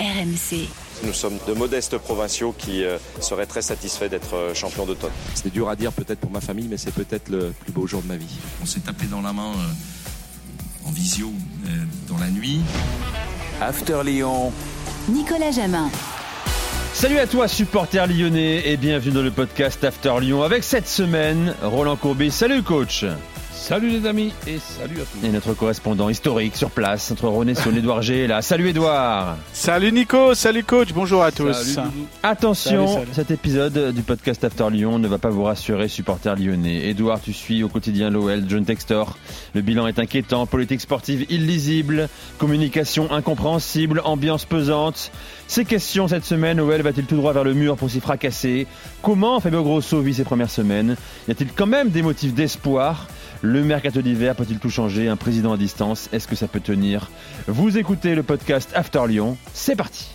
RMC. Nous sommes de modestes provinciaux qui euh, seraient très satisfaits d'être euh, champions d'automne. C'est dur à dire peut-être pour ma famille, mais c'est peut-être le plus beau jour de ma vie. On s'est tapé dans la main euh, en visio dans la nuit. After Lyon. Nicolas Jamin. Salut à toi supporter lyonnais et bienvenue dans le podcast After Lyon avec cette semaine Roland Courbet. Salut coach Salut les amis et salut à tous. Et notre correspondant historique sur place, notre René sur Edouard G est là. Salut Edouard. Salut Nico, salut coach, bonjour à tous. Attention, cet épisode du podcast After Lyon ne va pas vous rassurer, supporter lyonnais. Edouard, tu suis au quotidien l'OL, John Textor. Le bilan est inquiétant, politique sportive illisible, communication incompréhensible, ambiance pesante. Ces questions cette semaine, OL va-t-il tout droit vers le mur pour s'y fracasser? Comment Fabio Grosso vit ses premières semaines? Y a-t-il quand même des motifs d'espoir? Le mercato d'hiver peut-il tout changer? Un président à distance, est-ce que ça peut tenir? Vous écoutez le podcast After Lyon, c'est parti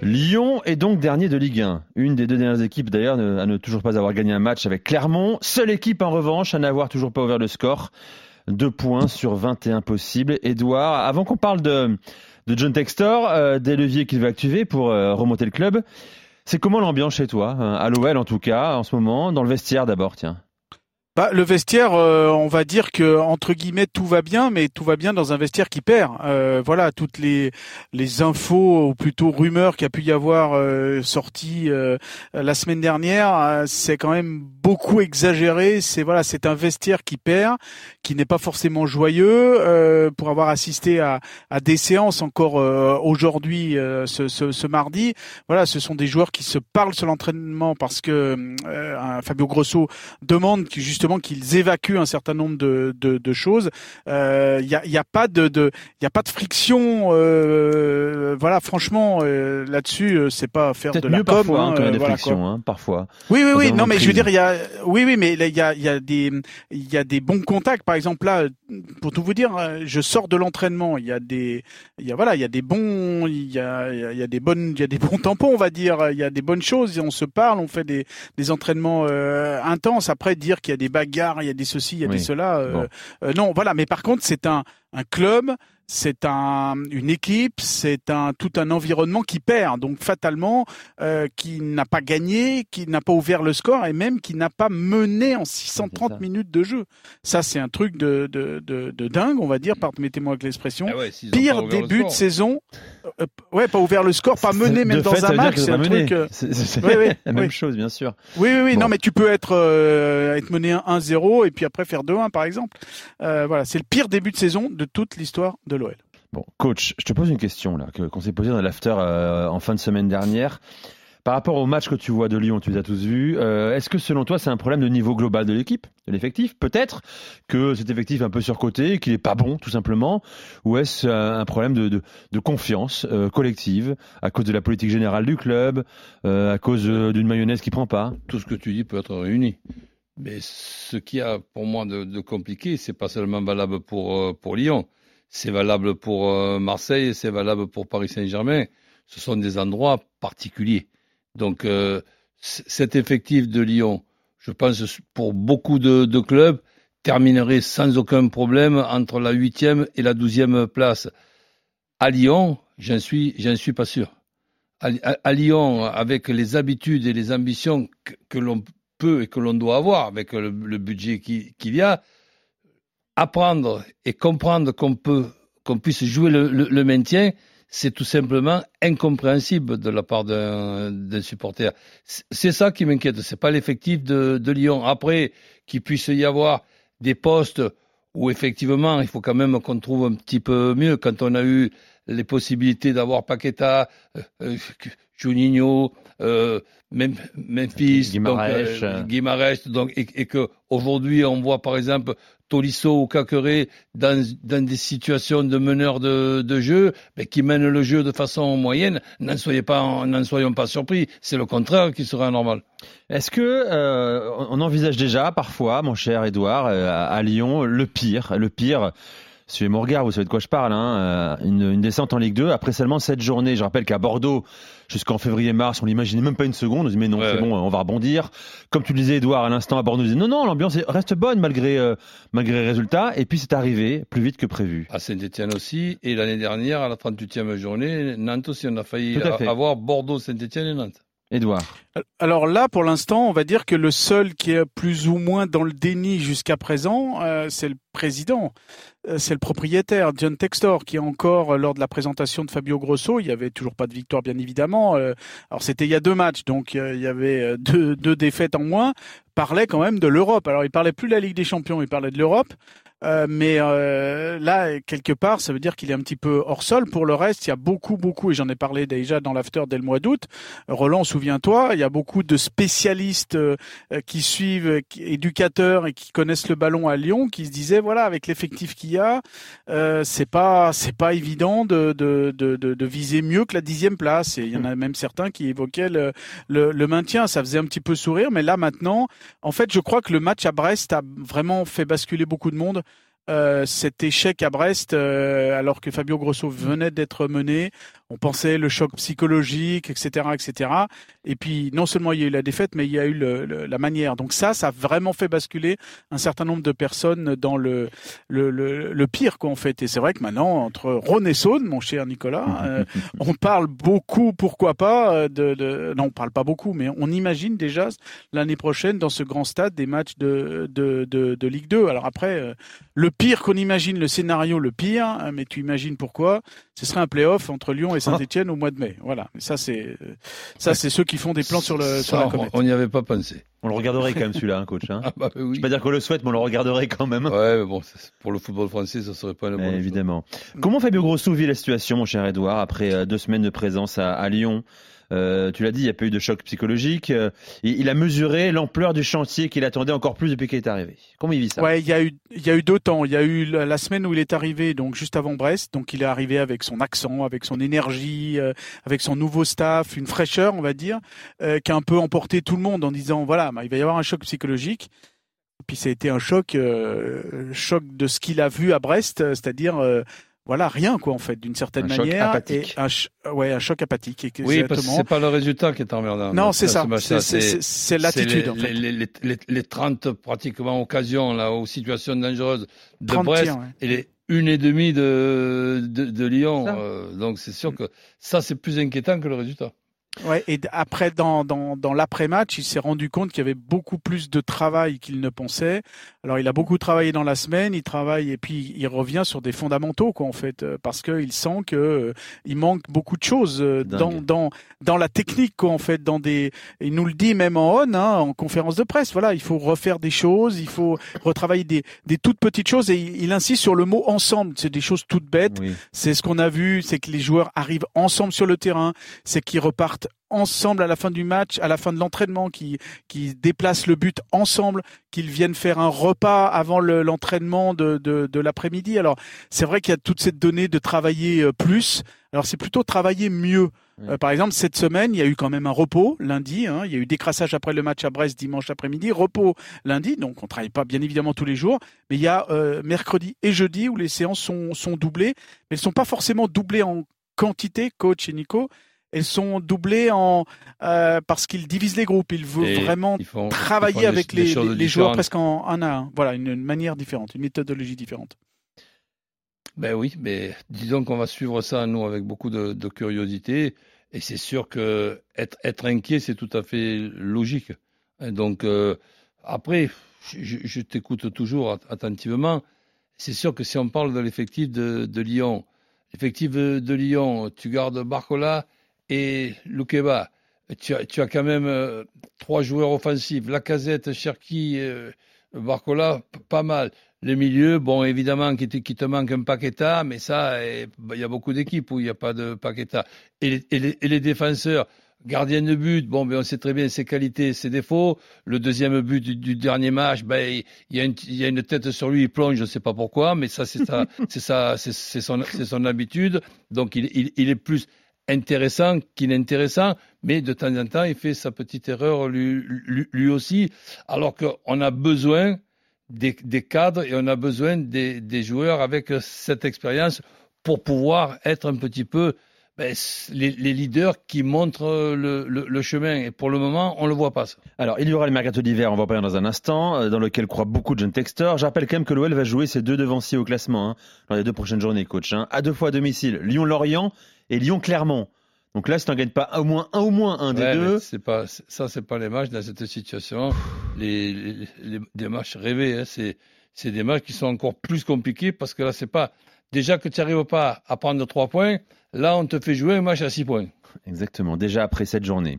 Lyon est donc dernier de Ligue 1. Une des deux dernières équipes d'ailleurs à ne toujours pas avoir gagné un match avec Clermont. Seule équipe en revanche à n'avoir toujours pas ouvert le score. Deux points sur 21 possibles. Edouard, avant qu'on parle de, John Textor, euh, des leviers qu'il va activer pour euh, remonter le club, c'est comment l'ambiance chez toi, hein, à l'OL en tout cas, en ce moment, dans le vestiaire d'abord, tiens? Bah, le vestiaire, euh, on va dire que entre guillemets tout va bien, mais tout va bien dans un vestiaire qui perd. Euh, voilà, toutes les infos ou plutôt rumeurs qu'il y a pu y avoir euh, sorties la semaine dernière, c'est quand même beaucoup exagéré. C'est voilà, c'est un vestiaire qui perd, qui n'est pas forcément joyeux. pour avoir assisté à, des séances encore aujourd'hui, ce, mardi, voilà, ce sont des joueurs qui se parlent sur l'entraînement parce que Fabio Grosso demande que justement qu'ils évacuent un certain nombre de, de, de choses. Il euh, n'y a, y a, pas de, de y a pas de friction. Euh, voilà, franchement, euh, là-dessus, euh, c'est pas faire de la com. Parfois, hein, quand il y a des frictions, hein, parfois. Oui, oui, oui. Non, mais je veux dire, il y a, oui, oui, mais il y a, il y a des, il y a des bons contacts. Par exemple, là, pour tout vous dire, je sors de l'entraînement. Il y a des, il y a voilà, il y a des bons, il y a, il y a des bonnes, il y a des bons tampons, on va dire. Il y a des bonnes choses. On se parle, on fait des, des entraînements intenses. Après, dire qu'il y a des bagarres, il y a des ceci, il y a des cela. Euh, euh, non, voilà. Mais par contre, c'est un, un club c'est un, une équipe, c'est un tout un environnement qui perd, donc fatalement euh, qui n'a pas gagné, qui n'a pas ouvert le score et même qui n'a pas mené en 630 minutes de jeu. Ça, c'est un truc de, de, de, de, dingue, on va dire, permettez-moi avec l'expression. Ah ouais, Pire début de saison. Euh, ouais, pas ouvert le score, pas mené même dans un match, c'est un truc. Euh, c'est oui, oui, la même chose, bien sûr. Oui, oui, oui. Non, mais tu peux être euh, être mené 1-0 et puis après faire 2-1, par exemple. Euh, voilà, c'est le pire début de saison de toute l'histoire de l'OL. Bon, coach, je te pose une question là qu'on s'est posée dans l'after euh, en fin de semaine dernière. Par rapport au match que tu vois de Lyon, tu les as tous vus, euh, est-ce que selon toi c'est un problème de niveau global de l'équipe, de l'effectif? Peut-être que cet effectif est un peu surcoté, qu'il est pas bon tout simplement, ou est-ce un problème de, confiance euh, collective à cause de la politique générale du club, à cause d'une mayonnaise qui prend pas? Tout ce que tu dis peut être réuni. Mais ce qui a pour moi de, de compliqué, c'est pas seulement valable pour, pour Lyon c'est valable pour euh, Marseille, c'est valable pour Paris Saint-Germain. Ce sont des endroits particuliers. Donc euh, cet effectif de Lyon, je pense pour beaucoup de, clubs, terminerait sans aucun problème entre la huitième et la douzième place. À Lyon, j'en suis, j'en suis pas sûr. À, Lyon, avec les habitudes et les ambitions que, l'on peut et que l'on doit avoir, avec le, le budget qu'il y a, apprendre et comprendre qu'on peut, qu'on puisse jouer le, le, maintien, c'est tout simplement incompréhensible de la part d'un supporter. C'est ça qui m'inquiète. C'est pas l'effectif de, de Lyon. Après, qu'il puisse y avoir des postes où effectivement, il faut quand même qu'on trouve un petit peu mieux. Quand on a eu les possibilités d'avoir Paqueta, euh, euh Juninho, euh, Memphis, Guimarães, donc, euh, Guimarães, donc et, et que aujourd'hui on voit par exemple Tolisso ou Caqueret dans, des situations de meneur de, jeu, mais qui mènent le jeu de façon moyenne, n'en soyez pas, n'en soyons pas surpris. C'est le contraire qui serait normal. Est-ce que euh, on envisage déjà parfois, mon cher Edouard, euh, à, à Lyon, le pire, le pire Suivez mon regard, vous savez de quoi je parle. Hein euh, une, une, descente en Ligue 2 après seulement 7 journées. Je rappelle qu'à Bordeaux, jusqu'en février-mars, on l'imaginait même pas une seconde. On se dit mais non, c'est bon, on va rebondir. Comme tu le disais, Edouard, à l'instant à Bordeaux, on disait non, non, l'ambiance reste bonne malgré, euh, malgré les résultats. Et puis c'est arrivé plus vite que prévu. À Saint-Etienne aussi. Et l'année dernière, à la 38e journée, Nantes aussi, on a failli avoir Bordeaux, Saint-Etienne et Nantes. Edouard. Alors là, pour l'instant, on va dire que le seul qui est plus ou moins dans le déni jusqu'à présent, euh, c'est le président, euh, c'est le propriétaire, John Textor, qui encore, euh, lors de la présentation de Fabio Grosso, il y avait toujours pas de victoire, bien évidemment. alors c'était il y a deux matchs, donc il y avait deux, défaites en moins, parlait quand même de l'Europe. Alors il parlait plus de la Ligue des Champions, il parlait de l'Europe. Euh, mais euh, là, quelque part, ça veut dire qu'il est un petit peu hors sol. Pour le reste, il y a beaucoup, beaucoup, et j'en ai parlé déjà dans l'after dès le mois d'août. Roland, souviens-toi, il y a beaucoup de spécialistes euh, qui suivent, éducateurs et qui connaissent le ballon à Lyon, qui se disaient voilà, avec l'effectif qu'il y a, euh, c'est pas, c'est pas évident de, de, de, viser mieux que la dixième place. Et il y en a même certains qui évoquaient le, le, le maintien. Ça faisait un petit peu sourire, mais là maintenant, en fait, je crois que le match à Brest a vraiment fait basculer beaucoup de monde. Euh, cet échec à Brest, euh, alors que Fabio Grosso venait d'être mené, on pensait le choc psychologique, etc., etc. Et puis non seulement il y a eu la défaite, mais il y a eu la manière. Donc ça, ça a vraiment fait basculer un certain nombre de personnes dans le le, pire qu'en fait. Et c'est vrai que maintenant entre Rhône et Saône, mon cher Nicolas, euh, on parle beaucoup, pourquoi pas euh, de, non, on parle pas beaucoup, mais on imagine déjà l'année prochaine dans ce grand stade des matchs de de, de, de Ligue 2. Alors après, euh, le pire qu'on imagine, le scénario le pire, hein, mais tu imagines pourquoi Ce serait un play-off entre Lyon et Saint-Etienne au mois de mai. Voilà. Ça, c'est, ça, c'est ceux qui font des plans sur le, sur la comète. On n'y avait pas pensé. On le regarderait quand même celui-là, hein, coach. Hein. Ah bah, oui. Je vais pas dire qu'on le souhaite, mais on le regarderait quand même. Ouais, mais bon, pour le football français, ça serait pas le bon. Évidemment. Comment Fabio Grosso vit la situation, mon cher Edouard, après euh, deux semaines de présence à, à Lyon? Euh, tu l'as dit, il n'y a pas eu de choc psychologique. Euh, il, a mesuré l'ampleur du chantier qu'il attendait encore plus depuis qu'il est arrivé. Comment il vit ça? Ouais, il y a eu, il y a eu deux. Il y a eu la, semaine où il est arrivé, donc juste avant Brest. Donc il est arrivé avec son accent, avec son énergie, euh, avec son nouveau staff, une fraîcheur, on va dire, qui a un peu emporté tout le monde en disant voilà, bah, il va y avoir un choc psychologique. puis ça a été un choc, choc de ce qu'il a vu à Brest, c'est-à-dire voilà rien quoi en fait d'une certaine un manière choc apathique. un ouais un choc apathique oui parce que c'est pas le résultat qui est emmerdant. Non c'est ça. C'est l'attitude en fait. les, les, les, les, 30 pratiquement occasions là aux situations dangereuses de Brest et les une et demie de de, de Lyon euh, donc c'est sûr que ça c'est plus inquiétant que le résultat Ouais, et après, dans, dans, dans l'après-match, il s'est rendu compte qu'il y avait beaucoup plus de travail qu'il ne pensait. Alors, il a beaucoup travaillé dans la semaine, il travaille et puis il revient sur des fondamentaux, quoi, en fait, euh, parce qu'il sent que euh, il manque beaucoup de choses euh, dans, dans, dans la technique, quoi, en fait, dans des, il nous le dit même en on, hein, en conférence de presse. Voilà, il faut refaire des choses, il faut retravailler des, des toutes petites choses et il, insiste sur le mot ensemble. C'est des choses toutes bêtes. C'est ce qu'on a vu, c'est que les joueurs arrivent ensemble sur le terrain, c'est qu'ils repartent ensemble à la fin du match, à la fin de l'entraînement, qui, qui déplacent le but ensemble, qu'ils viennent faire un repas avant l'entraînement de, de, de l'après-midi. Alors c'est vrai qu'il y a toute cette donnée de travailler euh, plus. Alors c'est plutôt travailler mieux. Euh, par exemple, cette semaine, il y a eu quand même un repos lundi. Hein, il y a eu décrassage après le match à Brest dimanche après-midi, repos lundi. Donc on travaille pas bien évidemment tous les jours, mais il y a euh, mercredi et jeudi où les séances sont, sont doublées, mais elles sont pas forcément doublées en quantité, coach et Nico elles sont doublées en euh, parce qu'ils divisent les groupes. Ils veulent vraiment travailler avec les, les, joueurs presque en un à un. Voilà, une, manière différente, une méthodologie différente. Ben oui, mais disons qu'on va suivre ça nous avec beaucoup de, de curiosité. Et c'est sûr que être, être inquiet, c'est tout à fait logique. Donc euh, après, je, je t'écoute toujours attentivement. C'est sûr que si on parle de l'effectif de, de Lyon, l'effectif de Lyon, tu gardes Barcola et Loukeba, tu as, tu as quand même euh, trois joueurs offensifs, Lacazette, Cherki, euh, Barcola, pas mal. Les milieux, bon, évidemment, qui te, qui te manque un Paqueta, mais ça, eh, il y a beaucoup d'équipes où il n'y a pas de Paqueta. Et et les, et les défenseurs, gardien de but, bon, ben on sait très bien ses qualités, ses défauts. Le deuxième but du, dernier match, ben il y, a une, tête sur lui, il plonge, je ne sais pas pourquoi, mais ça c'est son, son habitude. Donc il, il est plus intéressant qu'inintéressant, mais de temps en temps, il fait sa petite erreur lui, lui, aussi, alors qu'on a besoin des, des, cadres et on a besoin des, des, joueurs avec cette expérience pour pouvoir être un petit peu ben, les, leaders qui montrent le, chemin. Et pour le moment, on ne le voit pas. Ça. Alors, il y aura le mercato d'hiver, on va en parler dans un instant, euh, dans lequel croit beaucoup de jeunes texteurs. Je rappelle quand même que l'OL va jouer ses deux devanciers au classement hein, dans les deux prochaines journées, coach. Hein, à deux fois à domicile, Lyon-Lorient et Lyon-Clermont. Donc là, si tu n'en gagnes pas au moins un, au moins un des deux. C'est pas, ça, c'est pas les matchs dans cette situation. Les, les, les des matchs rêvés, hein, c'est, c'est des matchs qui sont encore plus compliqués parce que là, c'est pas déjà que tu n'arrives pas à prendre trois points. Là, on te fait jouer un match à six points. Exactement, déjà après cette journée.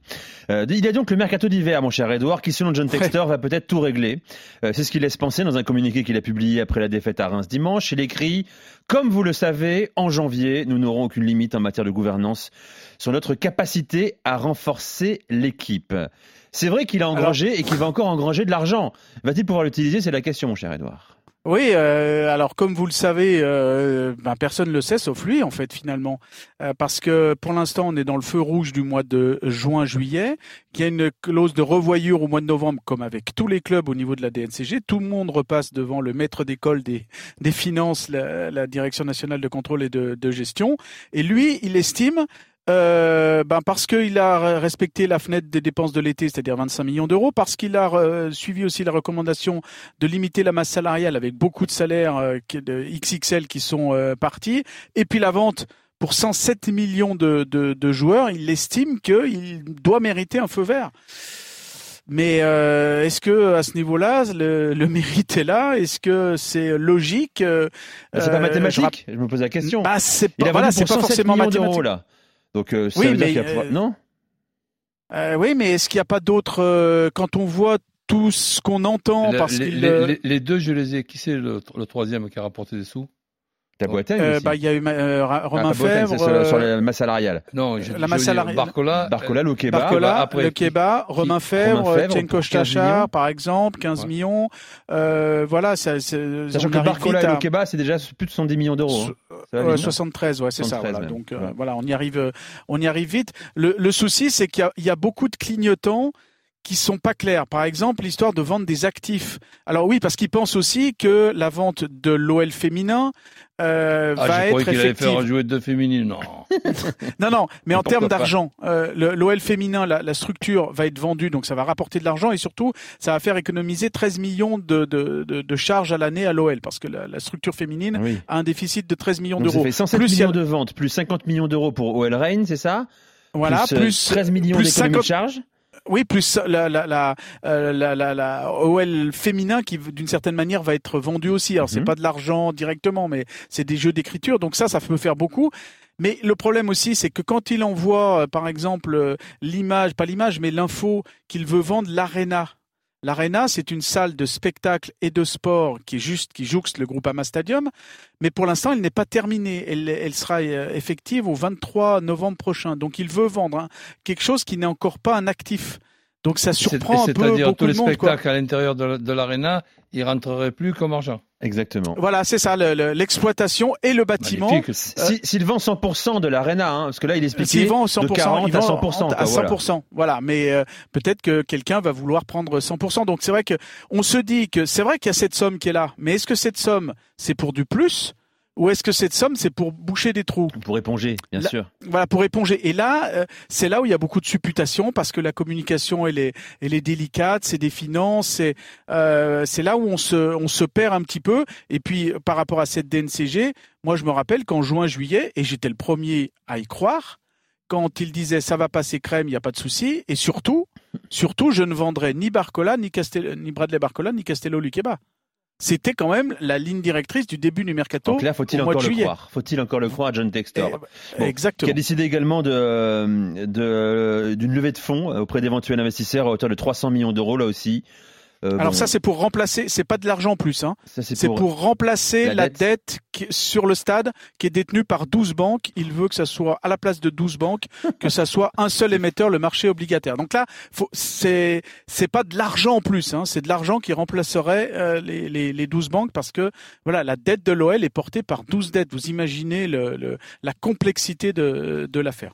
Euh, il y a donc le mercato d'hiver, mon cher Edouard, qui selon John Texter va peut-être tout régler. Euh, c'est ce qu'il laisse penser dans un communiqué qu'il a publié après la défaite à Reims dimanche. Il écrit Comme vous le savez, en janvier, nous n'aurons aucune limite en matière de gouvernance sur notre capacité à renforcer l'équipe. C'est vrai qu'il a engrangé et qu'il va encore engranger de l'argent. Va-t-il pouvoir l'utiliser? C'est la question, mon cher Edouard. Oui, euh, alors comme vous le savez, euh, ben, personne ne le sait sauf lui en fait finalement, euh, parce que pour l'instant on est dans le feu rouge du mois de juin-juillet, qu'il y a une clause de revoyure au mois de novembre comme avec tous les clubs au niveau de la DNCG, tout le monde repasse devant le maître d'école des, finances, la, la, Direction nationale de contrôle et de, de gestion, et lui il estime euh, ben parce qu'il a respecté la fenêtre des dépenses de l'été, c'est-à-dire 25 millions d'euros, parce qu'il a euh, suivi aussi la recommandation de limiter la masse salariale avec beaucoup de salaires euh, de XXL qui sont euh, partis, et puis la vente pour 107 millions de, de, de joueurs, il estime qu'il doit mériter un feu vert. Mais euh, est-ce que à ce niveau-là, le, le, mérite est là? Est-ce que c'est logique? Bah, C'est pas mathématique. Je, me pose la question. Bah, c'est pas, voilà, c'est pas forcément mathématique. Là. Donc, euh, oui, mais, euh, non euh, Oui, mais est-ce qu'il n'y a pas d'autres euh, quand on voit tout ce qu'on entend le, parce les, qu'il, les, les, deux, je les ai. Qui c'est le, le troisième qui a rapporté des sous? La Boiteng euh, bah, il y a eu euh, Romain ah, Fèvre sur, euh, sur, la masse salariale. Non, la masse salariale. Barcola, Barcola, le Keba, Barcola, après, le Keba, Romain Fèvre, Tchenko Stachar, par exemple, 15 ouais. millions. Euh, voilà, ça, c'est, Sachant que Barcola et le Keba, c'est déjà plus de 110 millions d'euros. Hein. Ouais, 73, ouais, c'est ça. Voilà. Donc euh, voilà, on y arrive, on y arrive vite. Le, le souci, c'est qu'il y a, il y a beaucoup de clignotants qui sont pas clairs. Par exemple, l'histoire de vendre des actifs. Alors oui, parce qu'ils pensent aussi que la vente de l'OL féminin euh, ah, va être effective. allait faire un jouet de féminine, non. non, non, mais en termes d'argent, euh, l'OL féminin, la, la, structure va être vendue, donc ça va rapporter de l'argent et surtout, ça va faire économiser 13 millions de, de, de, de charges à l'année à l'OL, parce que la, la, structure féminine oui. a un déficit de 13 millions d'euros. Ça fait 107 plus millions a... de ventes, plus 50 millions d'euros pour OL Reign, c'est ça? Voilà, plus, plus 13 millions d'économies 50... de charges oui, plus la la la, euh, la, la, la OL féminin qui d'une certaine manière va être vendu aussi. Alors c'est pas de l'argent directement, mais c'est des jeux d'écriture. Donc ça, ça peut faire beaucoup. Mais le problème aussi, c'est que quand il envoie, par exemple, l'image, pas l'image, mais l'info qu'il veut vendre l'Arena L'Arena, c'est une salle de spectacle et de sport qui jouxte le groupe Ama Stadium, mais pour l'instant, elle n'est pas terminée. Elle, sera effective au 23 novembre prochain. Donc, il veut vendre hein, quelque chose qui n'est encore pas un actif. Donc, ça surprend un peu C'est-à-dire beaucoup tous les de monde, spectacles à l'intérieur de, l'Arena, ils rentreraient plus comme argent. Exactement. Voilà, c'est ça, l'exploitation le, le, et le bâtiment. Euh, S'il si, vend 100% de l'Arena, hein, parce que là il expliquait vend 100%, de 40 il à 100%. à 100%, voilà. voilà. Mais euh, peut-être que quelqu'un va vouloir prendre 100%. Donc c'est vrai que on se dit que c'est vrai qu'il y a cette somme qui est là, mais est-ce que cette somme c'est pour du plus ou est-ce que cette somme c'est pour boucher des trous Pour éponger, bien là, sûr. Voilà, pour éponger. Et là, euh, c'est là où il y a beaucoup de supputations parce que la communication elle est, elle est délicate, c'est des finances, c'est euh, c'est là où on se, on se perd un petit peu. Et puis par rapport à cette DNCG, moi je me rappelle qu'en juin juillet, et j'étais le premier à y croire, quand il disait ça va passer crème, il n'y a pas de souci, et surtout, surtout je ne vendrai ni Barcola, ni, Castel, ni Bradley Barcola, ni Castello Luqueba c'était quand même la ligne directrice du début du mercato. Donc là, faut-il encore le croire Faut-il encore le croire à John Textor eh, bon, Exactement. Qui a décidé également de, de, d'une levée de fonds auprès d'éventuels investisseurs à hauteur de 300 millions d'euros là aussi. Euh, Alors bon. ça c'est pour remplacer, c'est pas de l'argent en plus, hein. c'est pour, pour, remplacer la, la dette, dette qui, sur le stade qui est détenue par 12 banques. Il veut que ça soit à la place de 12 banques, que ça soit un seul émetteur, le marché obligataire. Donc là, c'est c'est pas de l'argent en plus, hein. c'est de l'argent qui remplacerait euh, les, les, les 12 banques parce que voilà la dette de l'OL est portée par 12 dettes. Vous imaginez le, le, la complexité de, de l'affaire.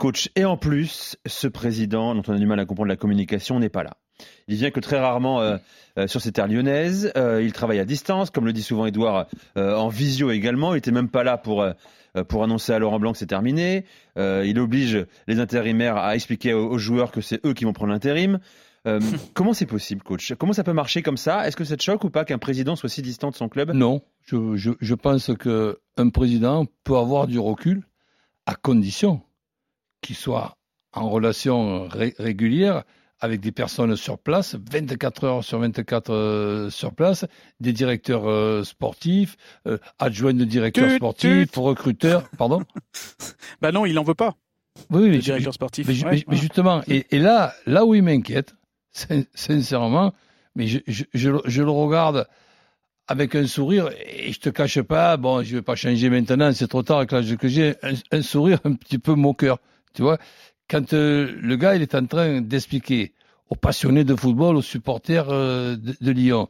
Coach, et en plus, ce président dont on a du mal à comprendre la communication n'est pas là. Il vient que très rarement euh, euh, sur ces terres lyonnaises. Euh, il travaille à distance, comme le dit souvent Edouard, en visio également. Il était même pas là pour pour annoncer à Laurent Blanc que c'est terminé. Il oblige les intérimaires à expliquer aux, aux joueurs que c'est eux qui vont prendre l'intérim. Comment c'est possible, coach? Comment ça peut marcher comme ça? Est-ce que ça te choque ou pas qu'un président soit si distant de son club? Non, je, je, je pense qu'un président peut avoir du recul à condition qu'il soit en relation ré- régulière avec des personnes sur place, 24 heures sur 24 euh, sur place, des directeurs euh, sportifs, euh, adjoints de directeurs Tut, sportifs, tut. recruteurs, pardon Bah non, il en veut pas, Oui, oui, mais, directeur sportif. mais, Ouais, mais- mais ouais. justement, et, et là, là où il m'inquiète, sin- sincèrement, mais je, je, je, le- je le regarde avec un sourire, et je te cache pas, bon, je vais pas changer maintenant, c'est trop tard avec l'âge que j'ai, un, un sourire un petit peu moqueur, tu vois. Quand euh, le gars, il est en train d'expliquer aux passionnés de football, aux supporters euh, de, Lyon,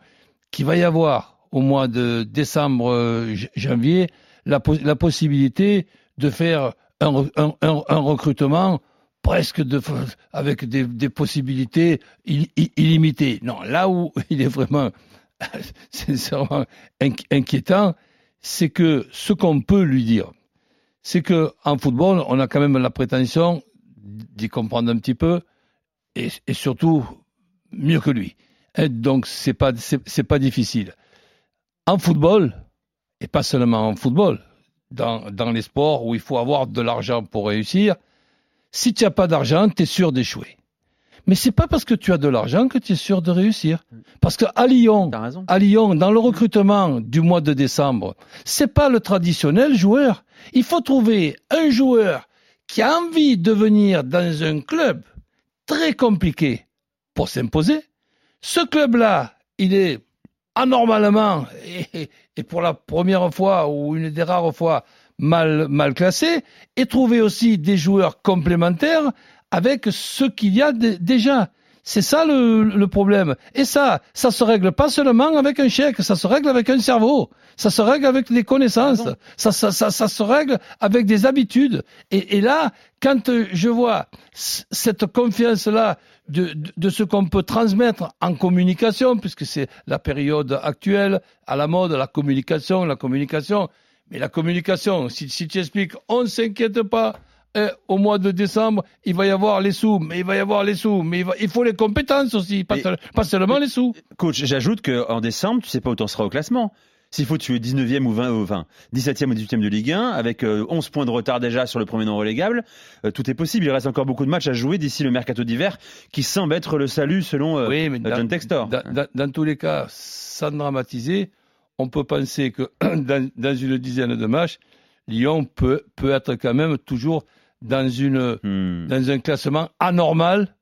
qu'il va y avoir au mois de décembre, euh, janvier, la, pos- la possibilité de faire un, re- un, un- un recrutement presque de, avec des, possibilités il- il- illimitées. Non, là où il est vraiment sincèrement inqui- inquiétant, c'est que ce qu'on peut lui dire, c'est que en football, on a quand même la prétention d'y comprendre un petit peu et, et surtout mieux que lui. Et donc c'est pas c'est pas difficile. En football et pas seulement en football, dans dans les sports où il faut avoir de l'argent pour réussir, si tu n'as pas d'argent, tu es sûr d'échouer. Mais c'est pas parce que tu as de l'argent que tu es sûr de réussir. Parce que à Lyon, à Lyon, dans le recrutement du mois de décembre, c'est pas le traditionnel joueur. Il faut trouver un joueur qui a envie de venir dans un club très compliqué pour s'imposer. Ce club-là, il est anormalement et, pour la première fois ou une des rares fois mal, classé et trouver aussi des joueurs complémentaires avec ce qu'il y a dé- déjà. C'est ça le, le problème. Et ça, ça se règle pas seulement avec un chèque, ça se règle avec un cerveau, ça se règle avec des connaissances, ça, ça, ça, ça se règle avec des habitudes. Et, et là, quand je vois cette confiance-là de, de, de ce qu'on peut transmettre en communication, puisque c'est la période actuelle, à la mode, la communication, la communication. Mais la communication, si, si tu expliques, on ne s'inquiète pas, eh, au mois de décembre, il va y avoir les sous, mais il va y avoir les sous, mais il, va- il faut les compétences aussi, pas, Et- seul- pas seulement les sous. Coach, j'ajoute qu'en décembre, tu sais pas où t'en seras au classement. S'il faut tuer 19e ou 20, ou 20 17e ou 18e de Ligue 1, avec euh, 11 points de retard déjà sur le premier non relégable, euh, tout est possible. Il reste encore beaucoup de matchs à jouer d'ici le mercato d'hiver, qui semble être le salut selon euh, oui, mais euh, John Textor. Dans, dans- dans tous les cas, sans dramatiser, on peut penser que dans, dans une dizaine de matchs, Lyon peut, peut être quand même toujours dans, une, Hmm. dans un classement anormal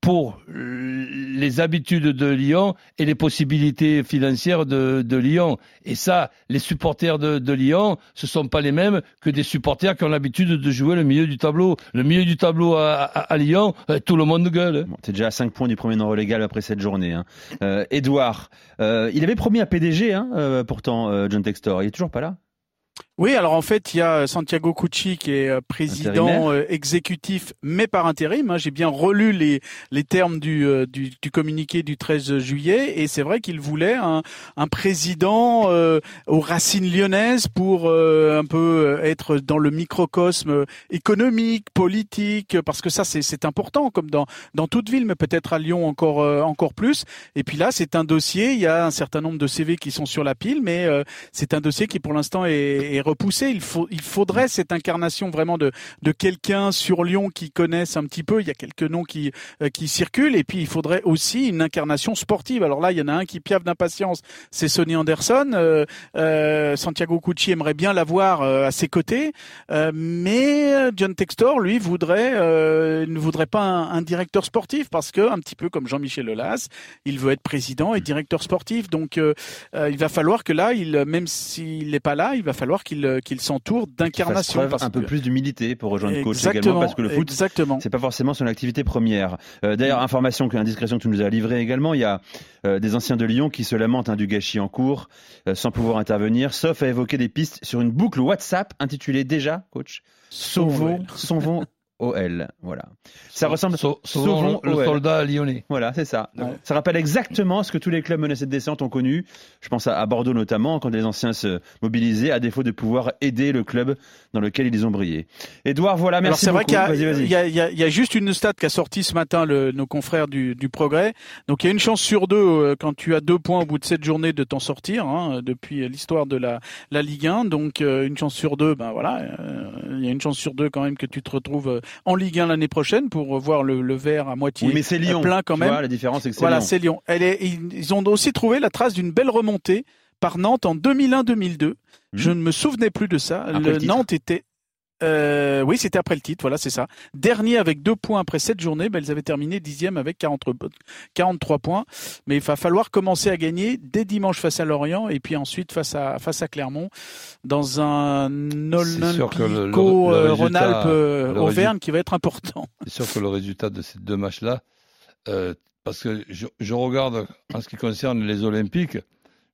pour les habitudes de Lyon et les possibilités financières de, de Lyon. Et ça, les supporters de, de Lyon, ce sont pas les mêmes que des supporters qui ont l'habitude de jouer le milieu du tableau. Le milieu du tableau à, à, à Lyon, euh, tout le monde gueule. Bon, T'es déjà à 5 points du premier non relégable après cette journée. Hein. Euh, Edouard, euh, il avait promis à PDG, hein, euh, pourtant, euh, John Textor. Il est toujours pas là? Oui, alors en fait, il y a Santiago Cucci qui est euh, président euh, exécutif, mais par intérim. hein. J'ai bien relu les, les termes du, euh, du, du communiqué du 13 juillet, et c'est vrai qu'il voulait un, un président euh, aux racines lyonnaises pour euh, un peu être dans le microcosme économique, politique, parce que ça c'est c'est important, comme dans dans toute ville, mais peut-être à Lyon encore encore plus. Et puis là, c'est un dossier. Il y a un certain nombre de CV qui sont sur la pile, mais euh, c'est un dossier qui pour l'instant est, est repoussé. Il faut, il faudrait cette incarnation vraiment de de quelqu'un sur Lyon qui connaisse un petit peu. Il y a quelques noms qui euh, qui circulent, et puis il faudrait aussi une incarnation sportive. Alors là, il y en a un qui piaffe d'impatience, c'est Sonny Anderson. Euh, euh, Santiago Cucci aimerait bien l'avoir à ses côtés, mais John Textor, lui, voudrait ne voudrait pas un, directeur sportif parce que un petit peu comme Jean-Michel Aulas, il veut être président et directeur sportif. Donc il va falloir que là, il même s'il n'est pas là, il va falloir qu'il euh, qu'il s'entoure d'incarnation. un peu plus d'humilité pour rejoindre coach également, parce que le foot, exactement. c'est pas forcément son activité première. Euh, D'ailleurs, information, que- indiscrétion que tu nous as livrée également, il y a euh, des anciens de Lyon qui se lamentent hein, du gâchis en cours, euh, sans pouvoir intervenir, sauf à évoquer des pistes sur une boucle WhatsApp intitulée déjà, coach, Sauvons, sauvons OL. Voilà. Ça ressemble Sau- Sauvons le OL. soldat lyonnais. Voilà, c'est ça. Ouais. Ça rappelle exactement ce que tous les clubs menacés de descente ont connu. Je pense à, à Bordeaux notamment, quand les anciens se mobilisaient, à défaut de pouvoir aider le club dans lequel ils ont brillé. Édouard, voilà, Alors merci c'est vrai qu'il y a, y, y juste une stat qui a sorti ce matin le, nos confrères du, du Progrès. Donc il y a une chance sur deux euh, quand tu as deux points au bout de sept journées de t'en sortir hein, depuis l'histoire de la, la Ligue 1. Donc euh, une chance sur deux, ben voilà, euh, il y a une chance sur deux quand même que tu te retrouves euh, en Ligue 1 l'année prochaine pour voir le, le verre à moitié Oui, mais c'est Lyon. plein quand même. vois, la différence, c'est que c'est Voilà, Lyon. c'est Lyon. Elle est, ils, ont aussi trouvé la trace d'une belle remontée par Nantes en 2001-2002. Je ne me souvenais plus de ça. Après le. Nantes était euh, oui, c'était après le titre, voilà, c'est ça. Dernier avec deux points après sept journées, ben, elles avaient terminé dixième avec 40, 43 points. Mais il va falloir commencer à gagner dès dimanche face à Lorient et puis ensuite face à face à Clermont dans un sûr que le- le- Olympico le euh, euh, qui va être important. C'est sûr que le résultat de ces deux matchs-là, euh, parce que je, je regarde en ce qui concerne les Olympiques,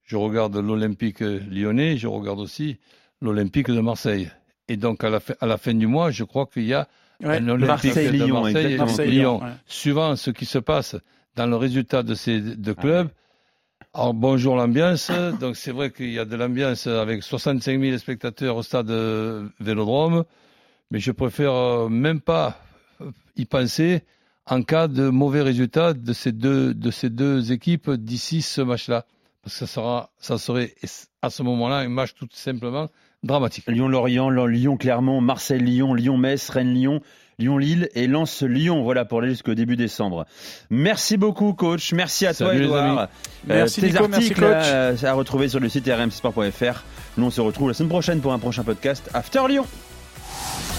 je regarde l'Olympique lyonnais, je regarde aussi l'Olympique de Marseille. Et donc à la, fin, à la fin du mois, je crois qu'il y a Ouais. un Olympique de Marseille-Lyon, Marseille Lyon. Ouais. Suivant ce qui se passe dans le résultat de ces deux clubs, alors bonjour l'ambiance. Donc c'est vrai qu'il y a de l'ambiance avec 65 000 spectateurs au stade Vélodrome, mais je préfère euh, même pas y penser en cas de mauvais résultat de ces deux de ces deux équipes d'ici ce match-là, parce que ça sera ça serait à ce moment-là un match tout simplement dramatique. Lyon-Lorient, Lyon-Clermont, Marseille-Lyon, Lyon-Metz, Rennes-Lyon, Lyon-Lille et Lens-Lyon. Voilà pour aller jusqu'au début décembre. Merci beaucoup, coach. Merci à toi, Salut, Edouard. amis. Merci, tes Nico, merci, articles coach. là, euh, à retrouver sur le site rmsport.fr. Nous, on se retrouve la semaine prochaine pour un prochain podcast After Lyon.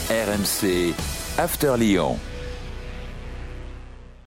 RMC After Lyon.